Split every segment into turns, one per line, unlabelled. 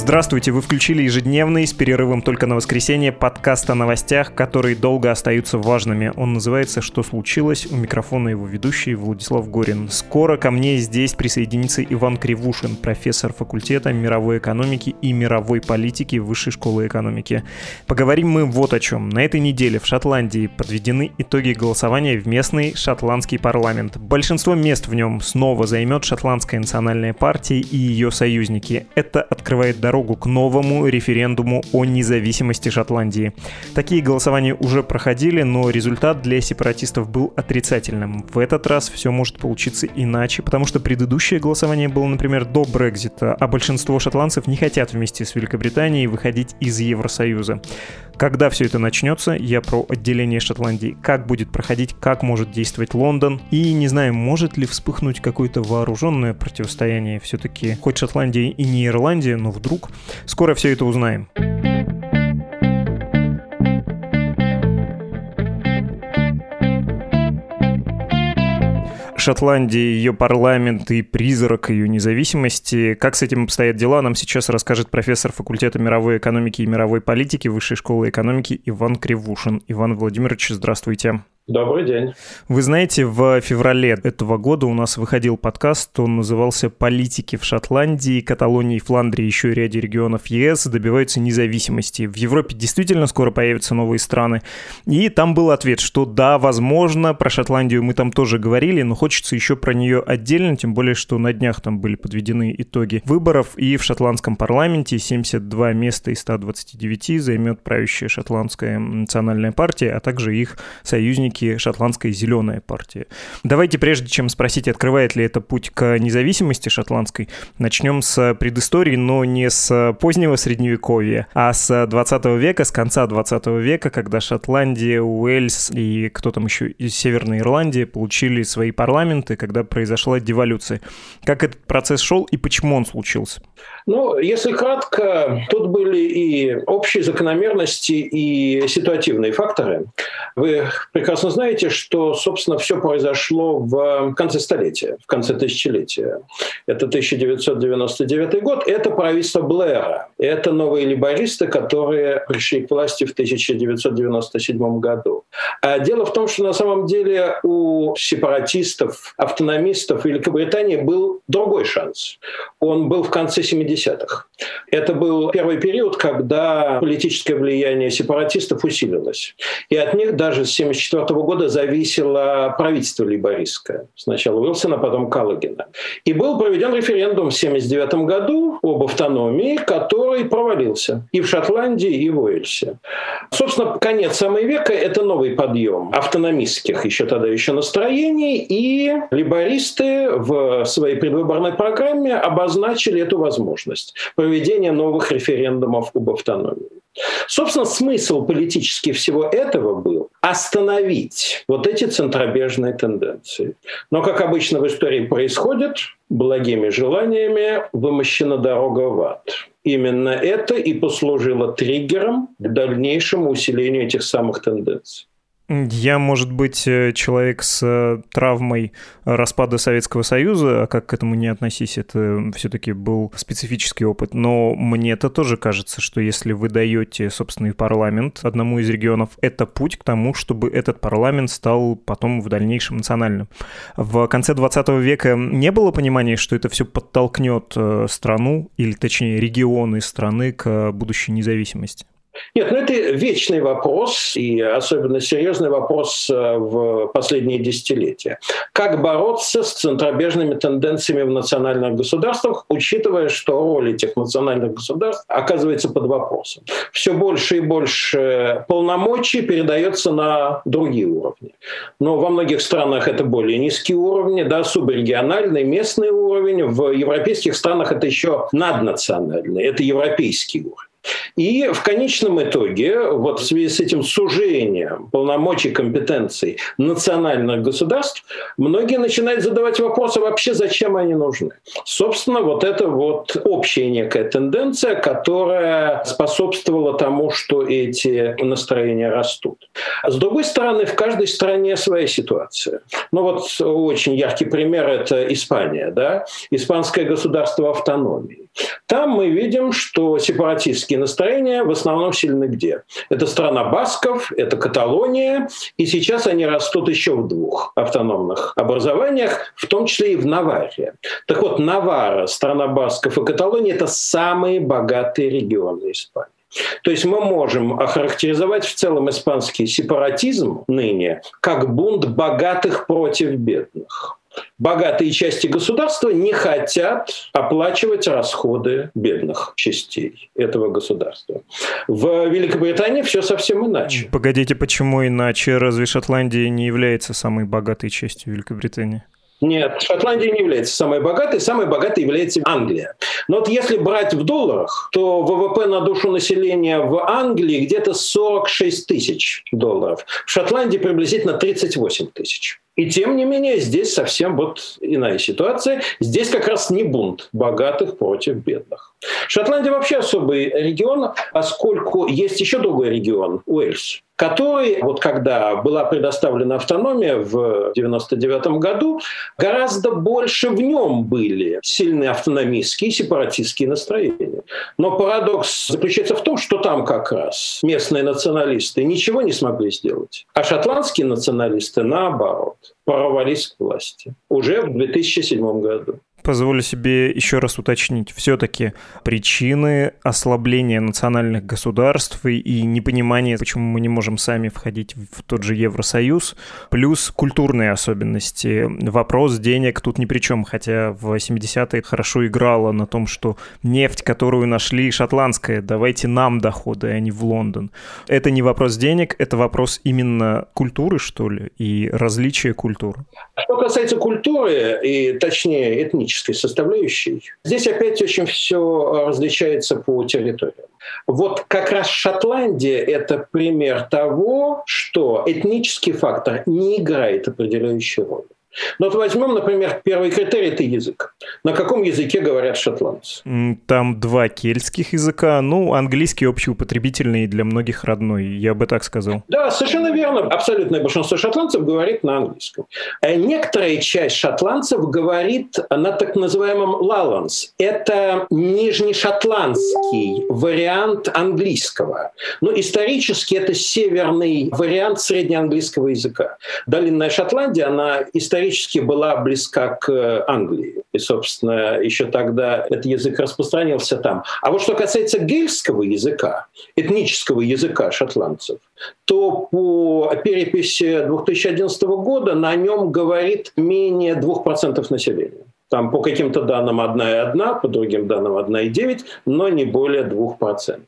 Здравствуйте, вы включили ежедневный с перерывом только на воскресенье подкаст о новостях, которые долго остаются важными. Он называется «Что случилось?». У микрофона его ведущий Владислав Горин. Скоро ко мне здесь присоединится Иван Кривушин, профессор факультета мировой экономики и мировой политики Высшей школы экономики. Поговорим мы вот о чем. На этой неделе в Шотландии подведены итоги голосования в местный шотландский парламент. Большинство мест в нем снова займет шотландская национальная партия и ее союзники. Это открывает дорогу к новому референдуму о независимости Шотландии. Такие голосования уже проходили, но результат для сепаратистов был отрицательным. В этот раз все может получиться иначе, потому что предыдущее голосование было, например, до Брекзита, а большинство шотландцев не хотят вместе с Великобританией выходить из Евросоюза. Когда все это начнется, я про отделение Шотландии, как будет проходить, как может действовать Лондон, и не знаю, может ли вспыхнуть какое-то вооруженное противостояние. Все-таки, хоть Шотландия и не Ирландия, но вдруг вдруг. Скоро все это узнаем. Шотландии, ее парламент и призрак ее независимости. Как с этим обстоят дела, нам сейчас расскажет профессор факультета мировой экономики и мировой политики Высшей школы экономики Иван Кривушин. Иван Владимирович, здравствуйте.
Добрый день.
Вы знаете, в феврале этого года у нас выходил подкаст, он назывался «Политики в Шотландии, Каталонии, Фландрии и еще ряде регионов ЕС добиваются независимости». В Европе действительно скоро появятся новые страны. И там был ответ, что да, возможно, про Шотландию мы там тоже говорили, но хочется еще про нее отдельно, тем более, что на днях там были подведены итоги выборов, и в шотландском парламенте 72 места из 129 займет правящая шотландская национальная партия, а также их союзники все шотландская зеленая партия. Давайте, прежде чем спросить, открывает ли это путь к независимости шотландской, начнем с предыстории, но не с позднего средневековья, а с 20 века, с конца 20 века, когда Шотландия, Уэльс и кто там еще из Северной Ирландии получили свои парламенты, когда произошла деволюция. Как этот процесс шел и почему он случился?
Ну, если кратко, тут были и общие закономерности, и ситуативные факторы. Вы прекрасно знаете, что, собственно, все произошло в конце столетия, в конце тысячелетия. Это 1999 год. Это правительство Блэра. Это новые либористы, которые пришли к власти в 1997 году. А дело в том, что на самом деле у сепаратистов, автономистов Великобритании был другой шанс. Он был в конце 70 70-х. Это был первый период, когда политическое влияние сепаратистов усилилось. И от них даже с 1974 года зависело правительство лейбористское. Сначала Уилсона, потом Каллогена. И был проведен референдум в 1979 году об автономии, который провалился и в Шотландии, и в Уэльсе. Собственно, конец самого века – это новый подъем автономистских еще тогда еще настроений, и либористы в своей предвыборной программе обозначили эту возможность проведения новых референдумов об автономии. Собственно, смысл политически всего этого был остановить вот эти центробежные тенденции. Но, как обычно в истории происходит, благими желаниями вымощена дорога в ад. Именно это и послужило триггером к дальнейшему усилению этих самых тенденций.
Я, может быть, э, человек с э, травмой распада Советского Союза, а как к этому не относись, это все-таки был специфический опыт. Но мне это тоже кажется, что если вы даете собственный парламент одному из регионов, это путь к тому, чтобы этот парламент стал потом в дальнейшем национальным. В конце 20 века не было понимания, что это все подтолкнет э, страну, или точнее регионы страны к будущей независимости?
Нет, ну это вечный вопрос, и особенно серьезный вопрос э, в последние десятилетия. Как бороться с центробежными тенденциями в национальных государствах, учитывая, что роль этих национальных государств оказывается под вопросом. Все больше и больше полномочий передается на другие уровни. Но во многих странах это более низкие уровни, да, субрегиональный, местный уровень. В европейских странах это еще наднациональный, это европейский уровень. И в конечном итоге, вот в связи с этим сужением полномочий, компетенций национальных государств, многие начинают задавать вопросы вообще, зачем они нужны. Собственно, вот это вот общая некая тенденция, которая способствовала тому, что эти настроения растут. С другой стороны, в каждой стране своя ситуация. Ну вот очень яркий пример – это Испания, да? Испанское государство автономии. Там мы видим, что сепаратистские настроения в основном сильны где? Это страна Басков, это Каталония, и сейчас они растут еще в двух автономных образованиях, в том числе и в Наваре. Так вот, Навара, страна Басков и Каталония – это самые богатые регионы Испании. То есть мы можем охарактеризовать в целом испанский сепаратизм ныне как бунт богатых против бедных богатые части государства не хотят оплачивать расходы бедных частей этого государства. В Великобритании все совсем иначе.
Погодите, почему иначе? Разве Шотландия не является самой богатой частью Великобритании?
Нет, Шотландия не является самой богатой, самой богатой является Англия. Но вот если брать в долларах, то ВВП на душу населения в Англии где-то 46 тысяч долларов. В Шотландии приблизительно 38 тысяч. И тем не менее, здесь совсем вот иная ситуация. Здесь как раз не бунт богатых против бедных. Шотландия вообще особый регион, поскольку есть еще другой регион – Уэльс который, вот когда была предоставлена автономия в 1999 году, гораздо больше в нем были сильные автономистские, сепаратистские настроения. Но парадокс заключается в том, что там как раз местные националисты ничего не смогли сделать, а шотландские националисты, наоборот, порвались к власти. Уже в 2007 году
позволю себе еще раз уточнить. Все-таки причины ослабления национальных государств и непонимание, почему мы не можем сами входить в тот же Евросоюз, плюс культурные особенности. Вопрос денег тут ни при чем, хотя в 80-е хорошо играло на том, что нефть, которую нашли, шотландская, давайте нам доходы, а не в Лондон. Это не вопрос денег, это вопрос именно культуры, что ли, и различия культур.
Что касается культуры, и точнее этнической, этнической составляющей. Здесь опять очень все э, различается по территориям. Вот как раз Шотландия – это пример того, что этнический фактор не играет определяющей роли. Но вот возьмем, например, первый критерий – это язык. На каком языке говорят шотландцы?
Там два кельтских языка, ну, английский общеупотребительный для многих родной, я бы так сказал.
Да, совершенно верно. Абсолютное большинство шотландцев говорит на английском. А некоторая часть шотландцев говорит на так называемом лаланс. Это нижнешотландский вариант английского. Но исторически это северный вариант среднеанглийского языка. Долинная Шотландия, она исторически исторически была близка к э, Англии. И, собственно, еще тогда этот язык распространился там. А вот что касается гельского языка, этнического языка шотландцев, то по переписи 2011 года на нем говорит менее 2% населения. Там по каким-то данным 1,1, по другим данным 1,9, но не более 2%.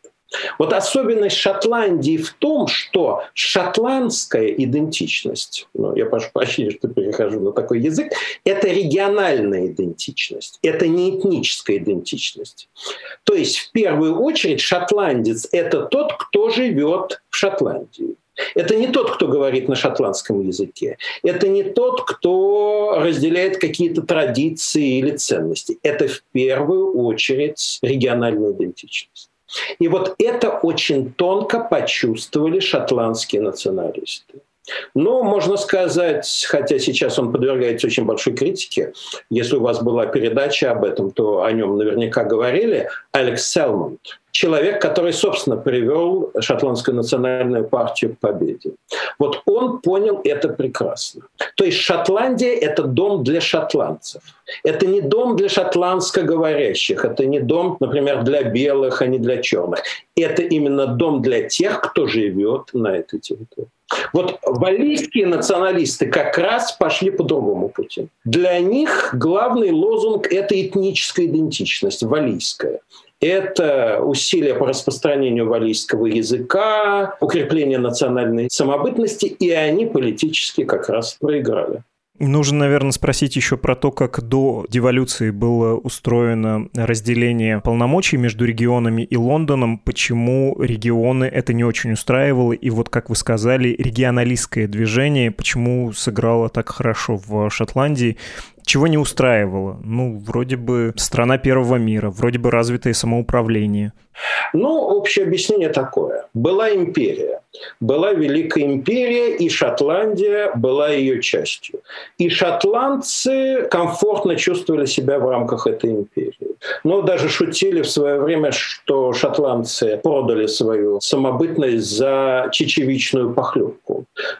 Вот особенность Шотландии в том, что шотландская идентичность, ну, я прошу прощения, что перехожу на такой язык, это региональная идентичность, это не этническая идентичность. То есть в первую очередь шотландец – это тот, кто живет в Шотландии. Это не тот, кто говорит на шотландском языке. Это не тот, кто разделяет какие-то традиции или ценности. Это в первую очередь региональная идентичность. И вот это очень тонко почувствовали шотландские националисты. Ну, можно сказать, хотя сейчас он подвергается очень большой критике, если у вас была передача об этом, то о нем наверняка говорили, Алекс Селмонд человек, который, собственно, привел шотландскую национальную партию к победе. Вот он понял это прекрасно. То есть Шотландия – это дом для шотландцев. Это не дом для шотландскоговорящих, это не дом, например, для белых, а не для черных. Это именно дом для тех, кто живет на этой территории. Вот валийские националисты как раз пошли по другому пути. Для них главный лозунг – это этническая идентичность, валийская это усилия по распространению валийского языка, укрепление национальной самобытности, и они политически как раз проиграли.
Нужно, наверное, спросить еще про то, как до деволюции было устроено разделение полномочий между регионами и Лондоном, почему регионы это не очень устраивало, и вот, как вы сказали, регионалистское движение, почему сыграло так хорошо в Шотландии, чего не устраивало? Ну, вроде бы страна первого мира, вроде бы развитое самоуправление.
Ну, общее объяснение такое. Была империя. Была Великая империя, и Шотландия была ее частью. И шотландцы комфортно чувствовали себя в рамках этой империи. Но даже шутили в свое время, что шотландцы продали свою самобытность за чечевичную похлебку.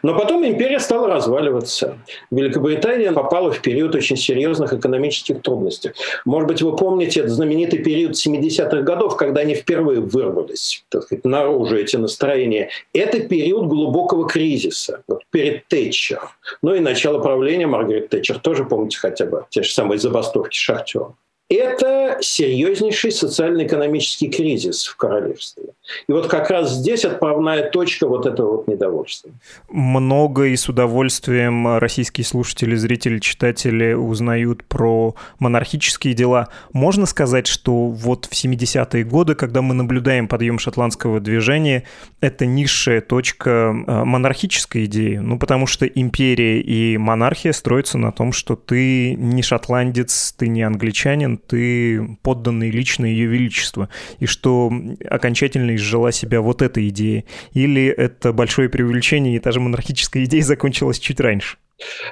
Но потом империя стала разваливаться. Великобритания попала в период очень серьезных экономических трудностей. Может быть, вы помните этот знаменитый период 70-х годов, когда они впервые вырвались так сказать, наружу эти настроения. Это период глубокого кризиса вот, перед Тэтчер. Ну и начало правления Маргарет Тэтчер тоже помните хотя бы те же самые забастовки шахтеров это серьезнейший социально-экономический кризис в королевстве. И вот как раз здесь отправная точка вот этого вот недовольства.
Много и с удовольствием российские слушатели, зрители, читатели узнают про монархические дела. Можно сказать, что вот в 70-е годы, когда мы наблюдаем подъем шотландского движения, это низшая точка э, монархической идеи. Ну, потому что империя и монархия строятся на том, что ты не шотландец, ты не англичанин, ты подданный лично Ее Величества, и что окончательно изжила себя вот эта идея? Или это большое преувеличение, и та же монархическая идея закончилась чуть раньше?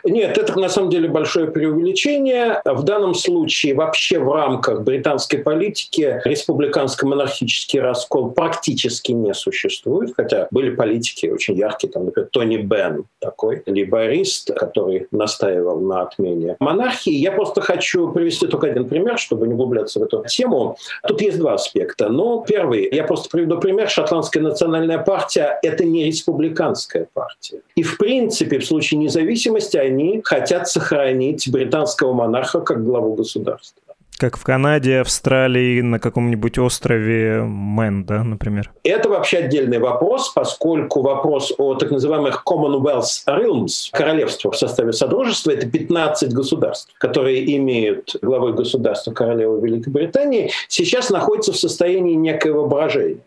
Нет, это на самом деле большое преувеличение. В данном случае вообще в рамках британской политики республиканско-монархический раскол практически не существует, хотя были политики очень яркие, там, например, Тони Бен такой, либорист, который настаивал на отмене монархии. Я просто хочу привести только один пример, чтобы не углубляться в эту тему. Тут есть два аспекта. Ну, первый, я просто приведу пример. Шотландская национальная партия – это не республиканская партия. И, в принципе, в случае независимости независимость, они хотят сохранить британского монарха как главу государства.
Как в Канаде, Австралии, на каком-нибудь острове Мэн, да, например?
Это вообще отдельный вопрос, поскольку вопрос о так называемых Commonwealth Realms, королевства в составе Содружества, это 15 государств, которые имеют главой государства королевы Великобритании, сейчас находятся в состоянии некоего брожения.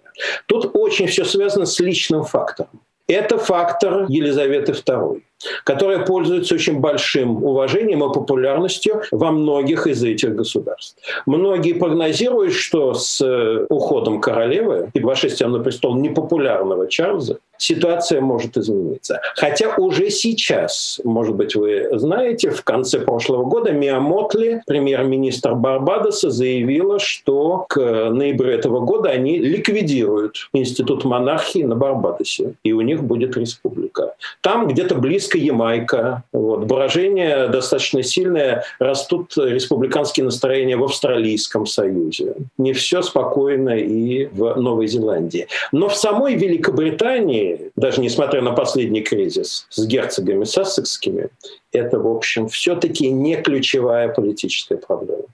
Тут очень все связано с личным фактором. Это фактор Елизаветы II которая пользуется очень большим уважением и популярностью во многих из этих государств. Многие прогнозируют, что с э, уходом королевы и вошествием на престол непопулярного Чарльза ситуация может измениться. Хотя уже сейчас, может быть, вы знаете, в конце прошлого года Миа Мотли, премьер-министр Барбадоса, заявила, что к ноябрю этого года они ликвидируют институт монархии на Барбадосе, и у них будет республика. Там где-то близко Ямайка. Вот. Брожение достаточно сильное. Растут республиканские настроения в Австралийском Союзе. Не все спокойно и в Новой Зеландии. Но в самой Великобритании, даже несмотря на последний кризис с герцогами сассекскими, это, в общем, все-таки не ключевая политическая проблема.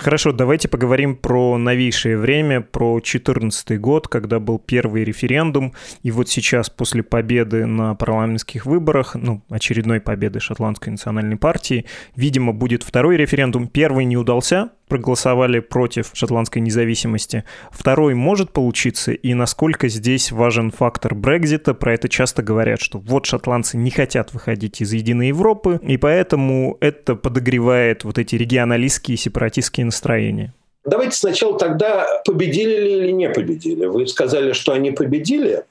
Хорошо, давайте поговорим про новейшее время, про 2014 год, когда был первый референдум, и вот сейчас после победы на парламентских выборах, ну, очередной победы Шотландской национальной партии, видимо, будет второй референдум. Первый не удался, проголосовали против шотландской независимости. Второй может получиться, и насколько здесь важен фактор Брекзита, про это часто говорят, что вот шотландцы не хотят выходить из Единой Европы, и поэтому это подогревает вот эти регионалистские сепаратистские настроения.
Давайте сначала тогда, победили ли или не победили. Вы сказали, что они победили,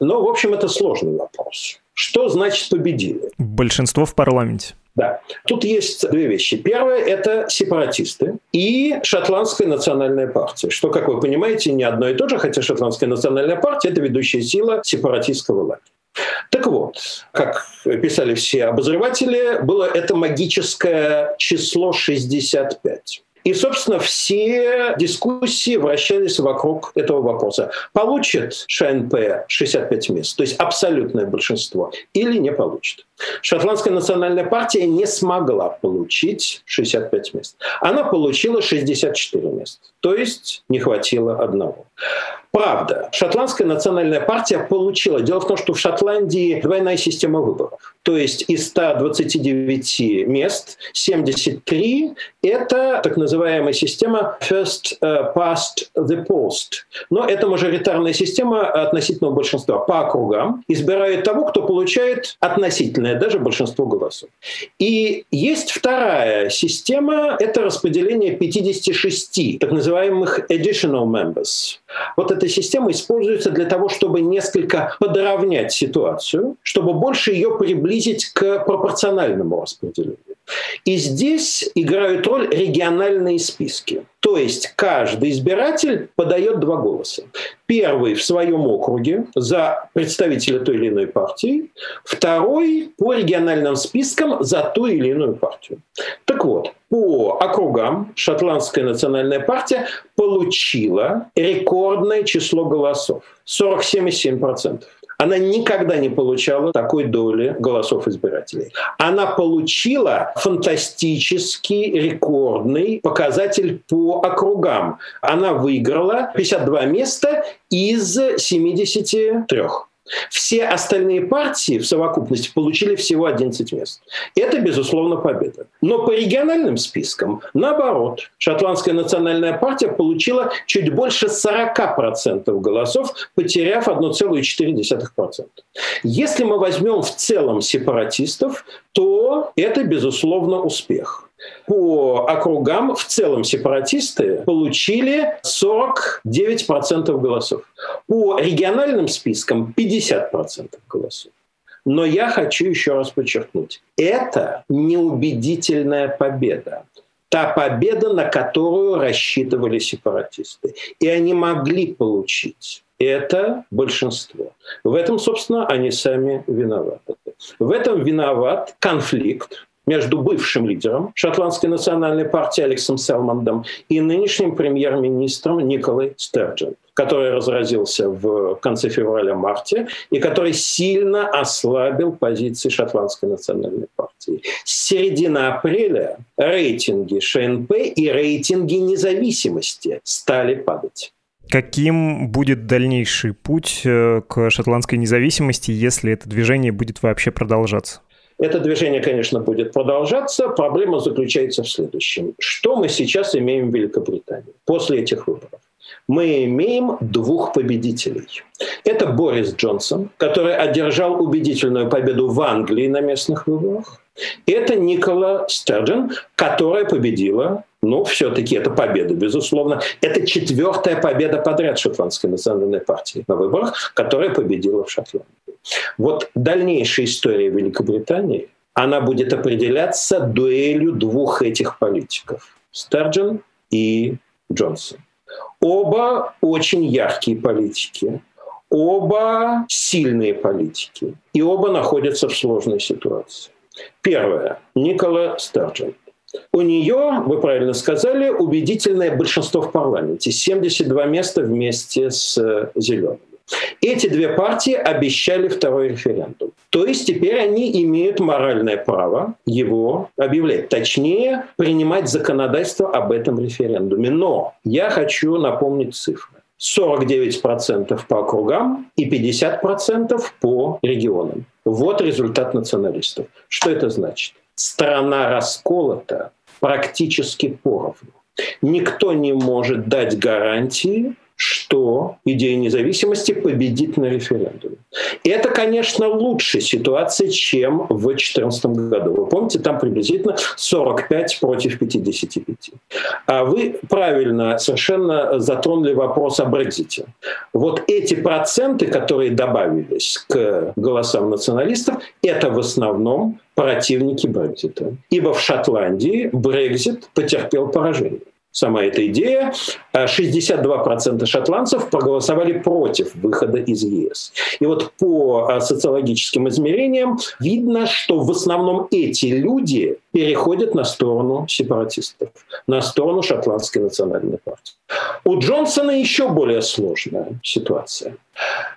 но, в общем, это сложный вопрос. Что значит победили?
Большинство в парламенте.
Да. Тут есть две вещи. Первое – это сепаратисты и Шотландская национальная партия. Что, как вы понимаете, не одно и то же, хотя Шотландская национальная партия – это ведущая сила сепаратистского лагеря. Так вот, как писали все обозреватели, было это магическое число 65. И, собственно, все дискуссии вращались вокруг этого вопроса. Получит ШНП 65 мест, то есть абсолютное большинство, или не получит. Шотландская национальная партия не смогла получить 65 мест. Она получила 64 места, то есть не хватило одного. Правда, шотландская национальная партия получила. Дело в том, что в Шотландии двойная система выборов. То есть из 129 мест 73 – это так называемая система first uh, past the post. Но это мажоритарная система относительного большинства. По округам избирают того, кто получает относительное даже большинство голосов. И есть вторая система – это распределение 56 так называемых additional members. Вот эта система используется для того, чтобы несколько подровнять ситуацию, чтобы больше ее приблизить к пропорциональному распределению. И здесь играют роль региональные списки. То есть каждый избиратель подает два голоса. Первый в своем округе за представителя той или иной партии, второй по региональным спискам за ту или иную партию. Так вот, по округам Шотландская национальная партия получила рекордное число голосов – 47,7% она никогда не получала такой доли голосов избирателей. Она получила фантастический, рекордный показатель по округам. Она выиграла 52 места из 73. Все остальные партии в совокупности получили всего 11 мест. Это, безусловно, победа. Но по региональным спискам, наоборот, Шотландская национальная партия получила чуть больше 40% голосов, потеряв 1,4%. Если мы возьмем в целом сепаратистов, то это, безусловно, успех по округам в целом сепаратисты получили 49% голосов. По региональным спискам 50% голосов. Но я хочу еще раз подчеркнуть, это неубедительная победа. Та победа, на которую рассчитывали сепаратисты. И они могли получить это большинство. В этом, собственно, они сами виноваты. В этом виноват конфликт между бывшим лидером шотландской национальной партии Алексом Селмондом и нынешним премьер-министром Николой Стерджен который разразился в конце февраля-марте и который сильно ослабил позиции шотландской национальной партии. С середины апреля рейтинги ШНП и рейтинги независимости стали падать.
Каким будет дальнейший путь э, к шотландской независимости, если это движение будет вообще продолжаться?
Это движение, конечно, будет продолжаться. Проблема заключается в следующем. Что мы сейчас имеем в Великобритании после этих выборов? мы имеем двух победителей. Это Борис Джонсон, который одержал убедительную победу в Англии на местных выборах. Это Никола Стерджен, которая победила ну, все-таки это победа, безусловно. Это четвертая победа подряд Шотландской национальной партии на выборах, которая победила в Шотландии. Вот дальнейшая история Великобритании, она будет определяться дуэлью двух этих политиков. Стерджен и Джонсон. Оба очень яркие политики. Оба сильные политики. И оба находятся в сложной ситуации. Первое. Никола Стерджен. У нее, вы правильно сказали, убедительное большинство в парламенте. 72 места вместе с Зелеными. Эти две партии обещали второй референдум. То есть теперь они имеют моральное право его объявлять. Точнее, принимать законодательство об этом референдуме. Но я хочу напомнить цифры. 49% по округам и 50% по регионам. Вот результат националистов. Что это значит? Страна расколота практически поровну. Никто не может дать гарантии что идея независимости победит на референдуме. Это, конечно, лучшая ситуация, чем в 2014 году. Вы помните, там приблизительно 45 против 55. А вы правильно совершенно затронули вопрос о Брекзите. Вот эти проценты, которые добавились к голосам националистов, это в основном противники Брекзита. Ибо в Шотландии Брекзит потерпел поражение сама эта идея. 62% э, шотландцев проголосовали против выхода из ЕС. И вот по э, социологическим измерениям видно, что в основном эти люди переходят на сторону сепаратистов, на сторону шотландской национальной партии. У Джонсона еще более сложная ситуация.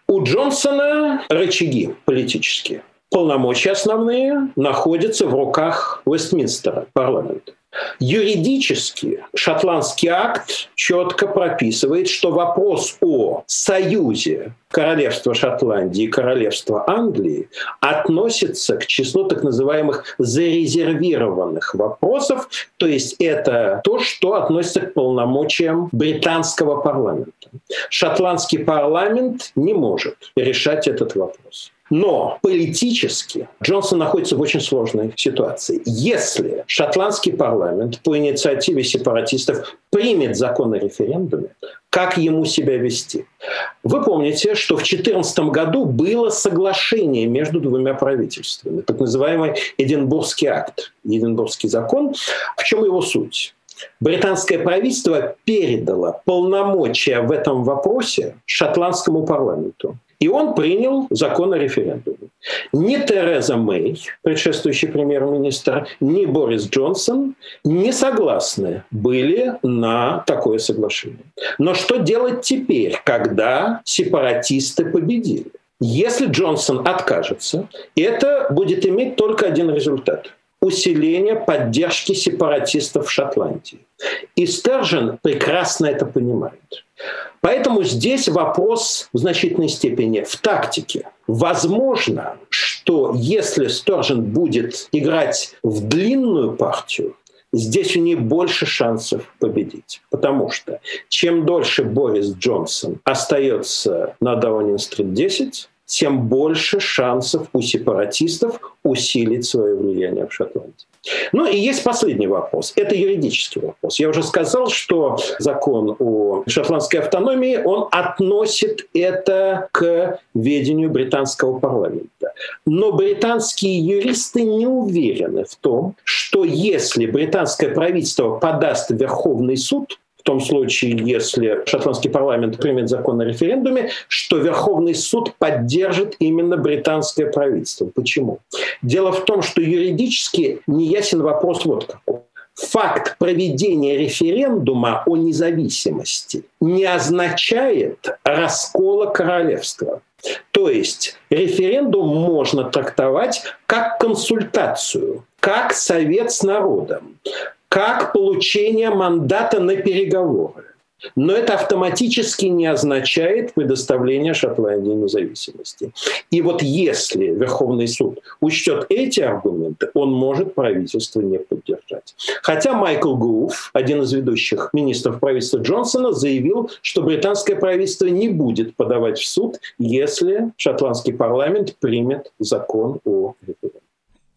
У Джонсона рычаги политические. Полномочия основные находятся в руках Вестминстера, парламента. Юридически шотландский акт четко прописывает, что вопрос о союзе королевства Шотландии и королевства Англии относится к числу так называемых зарезервированных вопросов, то есть это то, что относится к полномочиям британского парламента. Шотландский парламент не может решать этот вопрос. Но политически Джонсон находится в очень сложной ситуации. Если шотландский парламент по инициативе сепаратистов примет закон о референдуме, как ему себя вести? Вы помните, что в 2014 году было соглашение между двумя правительствами, так называемый Эдинбургский акт, Эдинбургский закон. В чем его суть? британское правительство передало полномочия в этом вопросе шотландскому парламенту. И он принял закон о референдуме. Ни Тереза Мэй, предшествующий премьер-министр, ни Борис Джонсон не согласны были на такое соглашение. Но что делать теперь, когда сепаратисты победили? Если Джонсон откажется, это будет иметь только один результат – усиление поддержки сепаратистов в Шотландии. И Стержен прекрасно это понимает. Поэтому здесь вопрос в значительной степени в тактике. Возможно, что если Сторжен будет играть в длинную партию, здесь у нее больше шансов победить. Потому что чем дольше Борис Джонсон остается на Даунинг-стрит 10, тем больше шансов у сепаратистов усилить свое влияние в Шотландии. Ну и есть последний вопрос. Это юридический вопрос. Я уже сказал, что закон о шотландской автономии, он относит это к ведению британского парламента. Но британские юристы не уверены в том, что если британское правительство подаст в Верховный суд, том случае, если шотландский парламент примет закон о референдуме, что Верховный суд поддержит именно британское правительство. Почему? Дело в том, что юридически не ясен вопрос вот какой факт проведения референдума о независимости не означает раскола королевства. То есть референдум можно трактовать как консультацию, как совет с народом, как получение мандата на переговоры. Но это автоматически не означает предоставление Шотландии независимости. И вот если Верховный суд учтет эти аргументы, он может правительство не поддержать. Хотя Майкл Гуф, один из ведущих министров правительства Джонсона, заявил, что британское правительство не будет подавать в суд, если шотландский парламент примет закон о референдуме.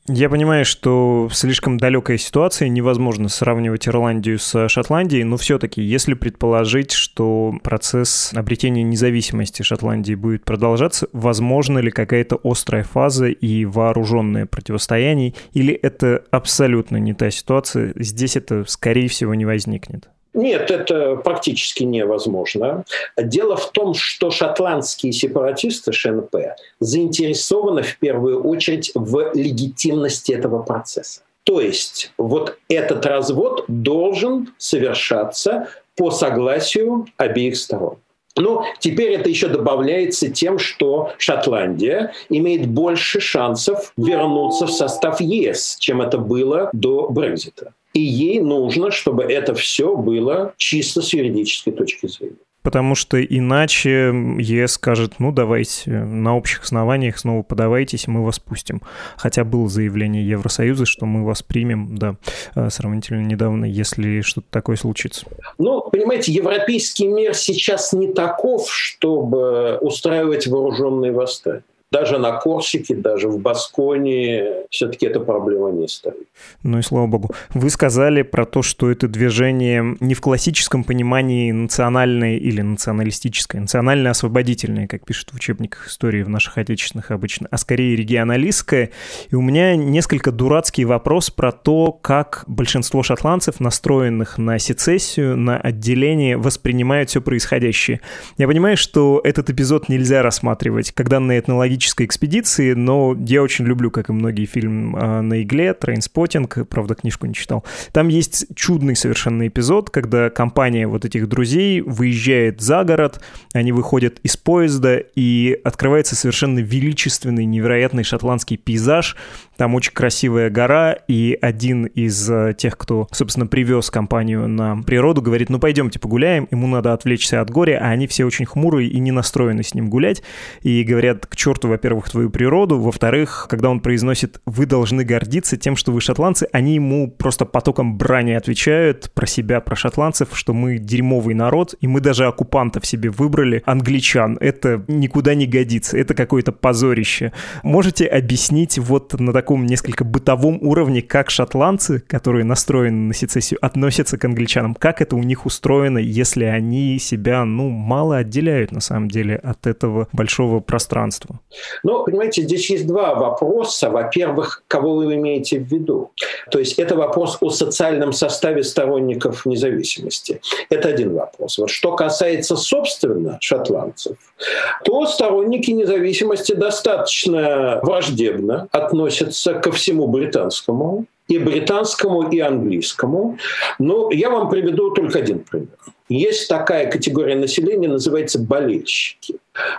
Я понимаю, что слишком далекой ситуации невозможно сравнивать Ирландию с Шотландией, но все-таки, если предположить, что процесс обретения независимости Шотландии будет продолжаться, возможно ли какая-то острая фаза и вооруженное противостояние, или это абсолютно не та ситуация, здесь это, скорее всего, не возникнет?
Нет, это практически невозможно. Дело в том, что шотландские сепаратисты ШНП заинтересованы в первую очередь в легитимности этого процесса. То есть вот этот развод должен совершаться по согласию обеих сторон. Но теперь это еще добавляется тем, что Шотландия имеет больше шансов вернуться в состав ЕС, чем это было до Брекзита. И ей нужно, чтобы это все было чисто с юридической точки зрения.
Потому что иначе ЕС скажет, ну давайте на общих основаниях снова подавайтесь, мы вас пустим. Хотя было заявление Евросоюза, что мы вас примем, да, э, сравнительно недавно, если что-то такое случится.
Ну, понимаете, европейский мир сейчас не таков, чтобы устраивать вооруженные восстания даже на Корсике, даже в Басконии все-таки эта проблема не стоит.
Ну и слава богу. Вы сказали про то, что это движение не в классическом понимании национальное или националистическое, национально-освободительное, как пишут в учебниках истории в наших отечественных обычно, а скорее регионалистское. И у меня несколько дурацкий вопрос про то, как большинство шотландцев, настроенных на сецессию, на отделение, воспринимают все происходящее. Я понимаю, что этот эпизод нельзя рассматривать как данные этнологические арктической экспедиции, но я очень люблю, как и многие, фильм а, «На игле», «Trainspotting», правда, книжку не читал. Там есть чудный совершенно эпизод, когда компания вот этих друзей выезжает за город, они выходят из поезда, и открывается совершенно величественный, невероятный шотландский пейзаж, там очень красивая гора, и один из э, тех, кто, собственно, привез компанию на природу, говорит, ну пойдемте погуляем, ему надо отвлечься от горя, а они все очень хмурые и не настроены с ним гулять, и говорят, к черту, во-первых, твою природу, во-вторых, когда он произносит «вы должны гордиться тем, что вы шотландцы», они ему просто потоком брани отвечают про себя, про шотландцев, что мы дерьмовый народ, и мы даже оккупантов себе выбрали, англичан. Это никуда не годится, это какое-то позорище. Можете объяснить вот на таком несколько бытовом уровне, как шотландцы, которые настроены на сецессию, относятся к англичанам, как это у них устроено, если они себя, ну, мало отделяют, на самом деле, от этого большого пространства?
Ну, понимаете, здесь есть два вопроса. Во-первых, кого вы имеете в виду? То есть это вопрос о социальном составе сторонников независимости. Это один вопрос. Вот что касается, собственно, шотландцев, то сторонники независимости достаточно враждебно относятся относится ко всему британскому, и британскому, и английскому. Но я вам приведу только один пример. Есть такая категория населения, называется болельщики.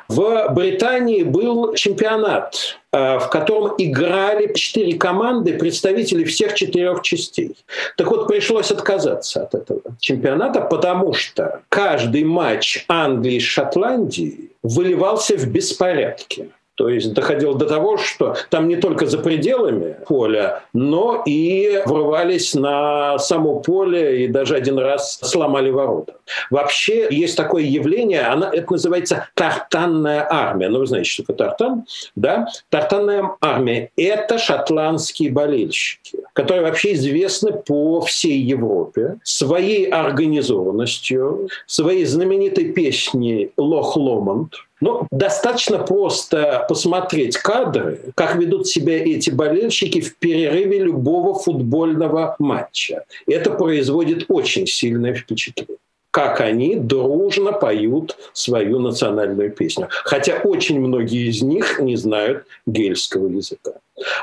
В Британии был чемпионат, э, в котором играли четыре команды, представители всех четырех частей. Так вот, пришлось отказаться от этого чемпионата, потому что каждый матч Англии с Шотландией выливался в беспорядке. То есть доходило до того, что там не только за пределами поля, но и врывались на само поле и даже один раз сломали ворота. Вообще есть такое явление, она, это называется тартанная армия. Ну, вы знаете, что такое тартан? Да? Тартанная армия – это шотландские болельщики, которые вообще известны по всей Европе своей организованностью, своей знаменитой песней «Лох Ломонд», ну, достаточно просто посмотреть кадры, как ведут себя эти болельщики в перерыве любого футбольного матча. Это производит очень сильное впечатление как они дружно поют свою национальную песню. Хотя очень многие из них не знают гельского языка.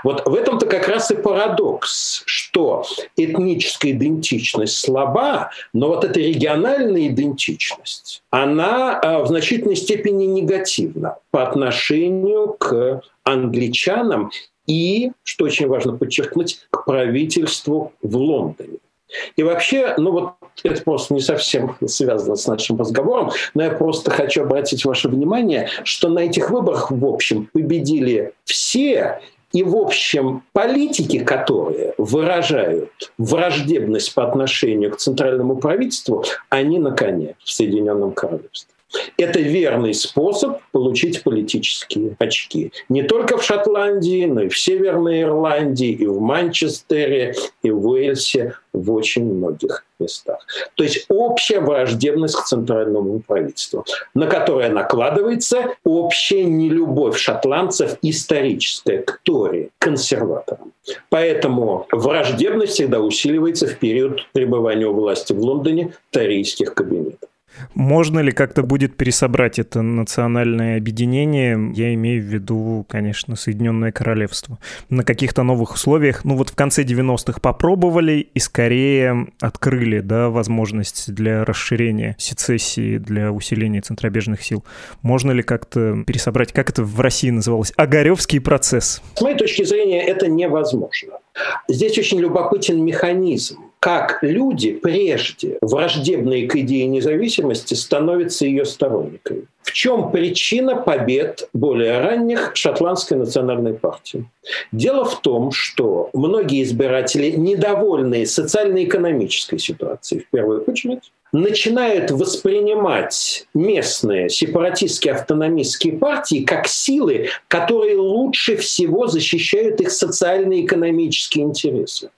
Вот в этом-то как раз и парадокс, что этническая идентичность слаба, но вот эта региональная идентичность, она э, в значительной степени негативна по отношению к англичанам и, что очень важно подчеркнуть, к правительству в Лондоне. И вообще, ну вот это просто не совсем связано с нашим разговором, но я просто хочу обратить ваше внимание, что на этих выборах, в общем, победили все, и, в общем, политики, которые выражают враждебность по отношению к центральному правительству, они на коне в Соединенном Королевстве. Это верный способ получить политические очки. Не только в Шотландии, но и в Северной Ирландии, и в Манчестере, и в Уэльсе, в очень многих местах. То есть общая враждебность к центральному правительству, на которое накладывается общая нелюбовь шотландцев историческая к Тори, консерваторам. Поэтому враждебность всегда усиливается в период пребывания у власти в Лондоне тарийских кабинетов.
Можно ли как-то будет пересобрать это национальное объединение? Я имею в виду, конечно, Соединенное Королевство. На каких-то новых условиях. Ну вот в конце 90-х попробовали и скорее открыли да, возможность для расширения сецессии, для усиления центробежных сил. Можно ли как-то пересобрать, как это в России называлось, Огаревский процесс?
С моей точки зрения, это невозможно. Здесь очень любопытен механизм как люди, прежде враждебные к идее независимости, становятся ее сторонниками. В чем причина побед более ранних шотландской национальной партии? Дело в том, что многие избиратели, недовольные социально-экономической ситуацией, в первую очередь, начинают воспринимать местные сепаратистские автономистские партии как силы, которые лучше всего защищают их социально-экономические интересы.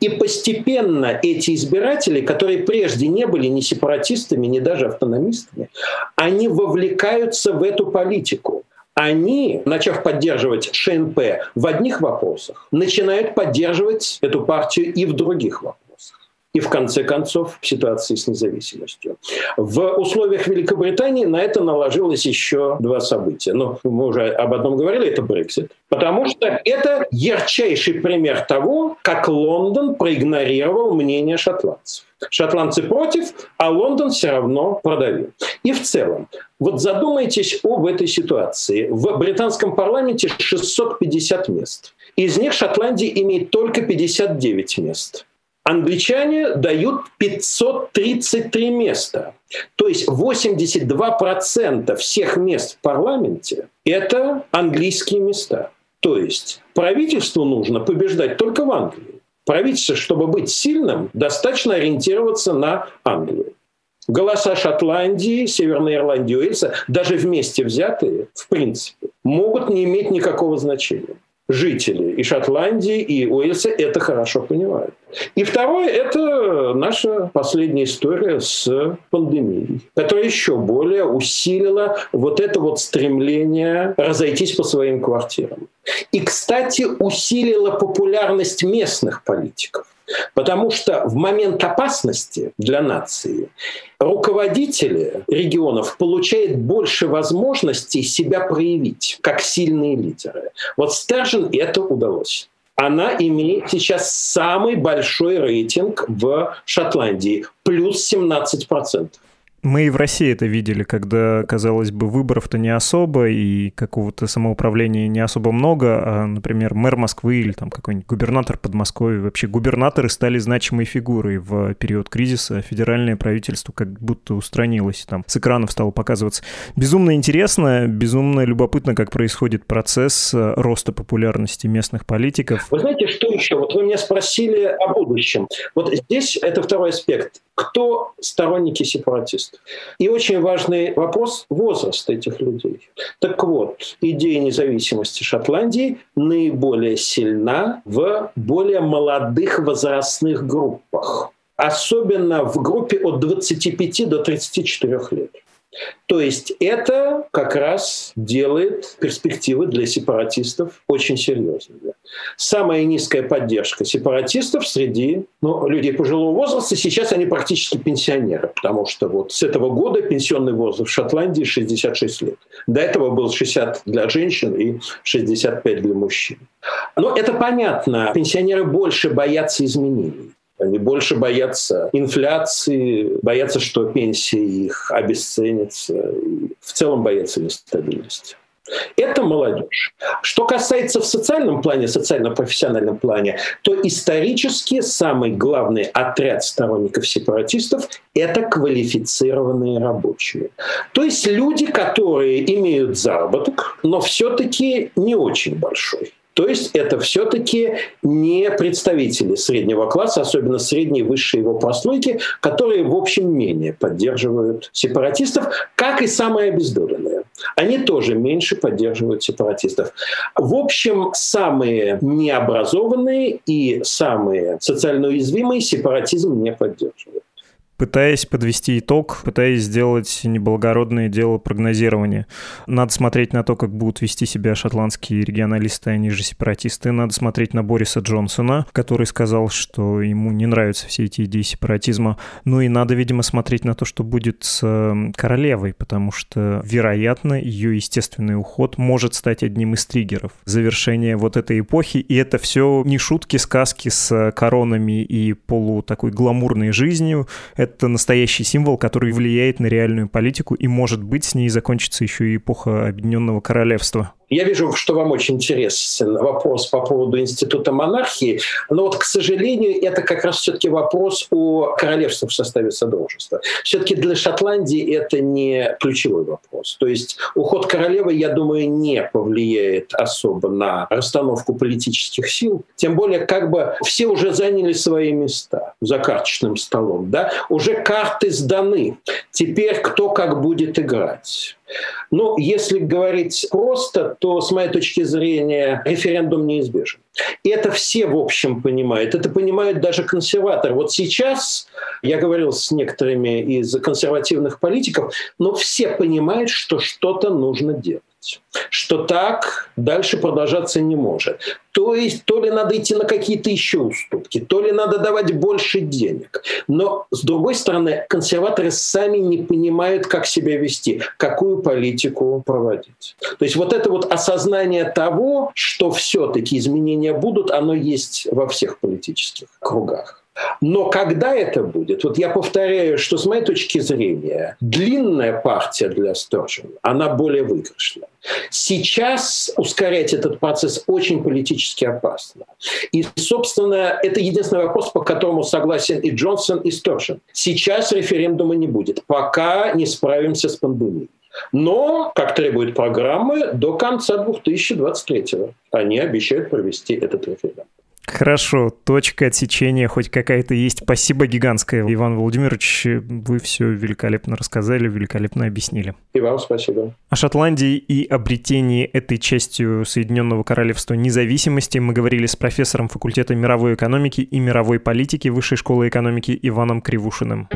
И постепенно эти избиратели, которые прежде не были ни сепаратистами, ни даже автономистами, они вовлекаются в эту политику. Они, начав поддерживать ШНП в одних вопросах, начинают поддерживать эту партию и в других вопросах и в конце концов в ситуации с независимостью. В условиях Великобритании на это наложилось еще два события. Ну, мы уже об одном говорили, это Брексит. Потому что это ярчайший пример того, как Лондон проигнорировал мнение шотландцев. Шотландцы против, а Лондон все равно продавил. И в целом, вот задумайтесь об этой ситуации. В британском парламенте 650 мест. Из них Шотландия имеет только 59 мест. Англичане дают 533 места. То есть 82% всех мест в парламенте – это английские места. То есть правительству нужно побеждать только в Англии. Правительство, чтобы быть сильным, достаточно ориентироваться на Англию. Голоса Шотландии, Северной Ирландии, Уэльса, даже вместе взятые, в принципе, могут не иметь никакого значения жители и Шотландии, и Уэльса это хорошо понимают. И второе – это наша последняя история с пандемией, которая еще более усилила вот это вот стремление разойтись по своим квартирам. И, кстати, усилила популярность местных политиков. Потому что в момент опасности для нации руководители регионов получают больше возможностей себя проявить как сильные лидеры. Вот Стержен это удалось она имеет сейчас самый большой рейтинг в Шотландии, плюс 17%.
Мы и в России это видели, когда, казалось бы, выборов-то не особо, и какого-то самоуправления не особо много, а, например, мэр Москвы или там какой-нибудь губернатор Подмосковья. Вообще губернаторы стали значимой фигурой в период кризиса, федеральное правительство как будто устранилось, там с экранов стало показываться. Безумно интересно, безумно любопытно, как происходит процесс э, роста популярности местных политиков.
Вы знаете, что еще? Вот вы меня спросили о будущем. Вот здесь это второй аспект кто сторонники сепаратистов. И очень важный вопрос – возраст этих людей. Так вот, идея независимости Шотландии наиболее сильна в более молодых возрастных группах. Особенно в группе от 25 до 34 лет. То есть это как раз делает перспективы для сепаратистов очень серьезными. Самая низкая поддержка сепаратистов среди ну, людей пожилого возраста, сейчас они практически пенсионеры, потому что вот с этого года пенсионный возраст в Шотландии 66 лет. До этого был 60 для женщин и 65 для мужчин. Но это понятно, пенсионеры больше боятся изменений. Они больше боятся инфляции, боятся, что пенсии их обесценятся, в целом боятся нестабильности. Это молодежь. Что касается в социальном плане, социально-профессиональном плане, то исторически самый главный отряд сторонников сепаратистов – это квалифицированные рабочие. То есть люди, которые имеют заработок, но все-таки не очень большой. То есть это все-таки не представители среднего класса, особенно средней и высшей его прослойки, которые, в общем, менее поддерживают сепаратистов, как и самые обездоленные. Они тоже меньше поддерживают сепаратистов. В общем, самые необразованные и самые социально уязвимые сепаратизм не поддерживают
пытаясь подвести итог, пытаясь сделать неблагородное дело прогнозирования. Надо смотреть на то, как будут вести себя шотландские регионалисты, они же сепаратисты. Надо смотреть на Бориса Джонсона, который сказал, что ему не нравятся все эти идеи сепаратизма. Ну и надо, видимо, смотреть на то, что будет с эм, королевой, потому что, вероятно, ее естественный уход может стать одним из триггеров завершения вот этой эпохи. И это все не шутки, сказки с коронами и полу такой гламурной жизнью. Это это настоящий символ, который влияет на реальную политику, и, может быть, с ней закончится еще и эпоха Объединенного Королевства.
Я вижу, что вам очень интересен вопрос по поводу института монархии, но вот, к сожалению, это как раз все-таки вопрос о королевстве в составе Содружества. Все-таки для Шотландии это не ключевой вопрос. То есть уход королевы, я думаю, не повлияет особо на расстановку политических сил. Тем более, как бы все уже заняли свои места за карточным столом. Да? Уже карты сданы. Теперь кто как будет играть. Ну, если говорить просто, то, с моей точки зрения, референдум неизбежен. И это все, в общем, понимают. Это понимают даже консерваторы. Вот сейчас, я говорил с некоторыми из консервативных политиков, но все понимают, что что-то нужно делать что так дальше продолжаться не может. То есть то ли надо идти на какие-то еще уступки, то ли надо давать больше денег. Но, с другой стороны, консерваторы сами не понимают, как себя вести, какую политику проводить. То есть вот это вот осознание того, что все-таки изменения будут, оно есть во всех политических кругах. Но когда это будет? Вот я повторяю, что с моей точки зрения длинная партия для Сторжина, она более выигрышная. Сейчас ускорять этот процесс очень политически опасно. И, собственно, это единственный вопрос, по которому согласен и Джонсон, и Сторжин. Сейчас референдума не будет, пока не справимся с пандемией. Но, как требует программы, до конца 2023 они обещают провести этот референдум.
Хорошо, точка отсечения хоть какая-то есть. Спасибо гигантское, Иван Владимирович. Вы все великолепно рассказали, великолепно объяснили.
И вам спасибо.
О Шотландии и обретении этой частью Соединенного Королевства независимости мы говорили с профессором факультета мировой экономики и мировой политики Высшей школы экономики Иваном Кривушиным.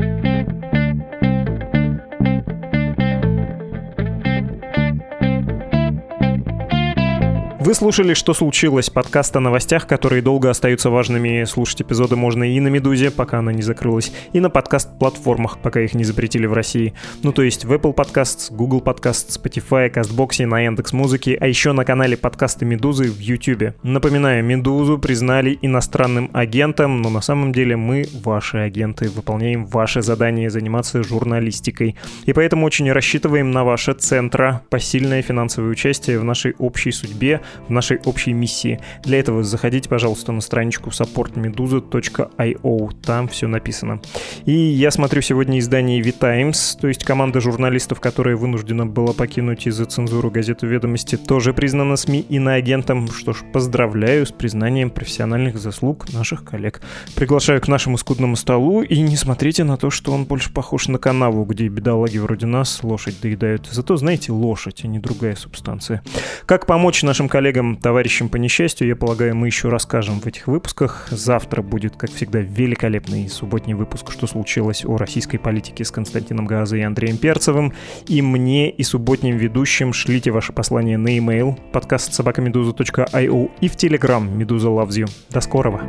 Вы слушали «Что случилось?» подкаст о новостях, которые долго остаются важными. Слушать эпизоды можно и на «Медузе», пока она не закрылась, и на подкаст-платформах, пока их не запретили в России. Ну, то есть в Apple Podcasts, Google Podcasts, Spotify, CastBox, на Яндекс Музыке, а еще на канале подкасты «Медузы» в YouTube. Напоминаю, «Медузу» признали иностранным агентом, но на самом деле мы ваши агенты, выполняем ваши задания заниматься журналистикой. И поэтому очень рассчитываем на ваше центра, посильное финансовое участие в нашей общей судьбе – в нашей общей миссии. Для этого заходите, пожалуйста, на страничку supportmeduza.io, там все написано. И я смотрю сегодня издание V-Times, то есть команда журналистов, которая вынуждена была покинуть из-за цензуры газету «Ведомости», тоже признана СМИ иноагентом. Что ж, поздравляю с признанием профессиональных заслуг наших коллег. Приглашаю к нашему скудному столу и не смотрите на то, что он больше похож на канаву, где бедолаги вроде нас лошадь доедают. Зато, знаете, лошадь, а не другая субстанция. Как помочь нашим коллегам коллегам, товарищам по несчастью, я полагаю, мы еще расскажем в этих выпусках. Завтра будет, как всегда, великолепный субботний выпуск «Что случилось?» о российской политике с Константином Газой и Андреем Перцевым. И мне, и субботним ведущим шлите ваши послания на e-mail подкаст собакамедуза.io и в Telegram «Медуза loves you». До скорого!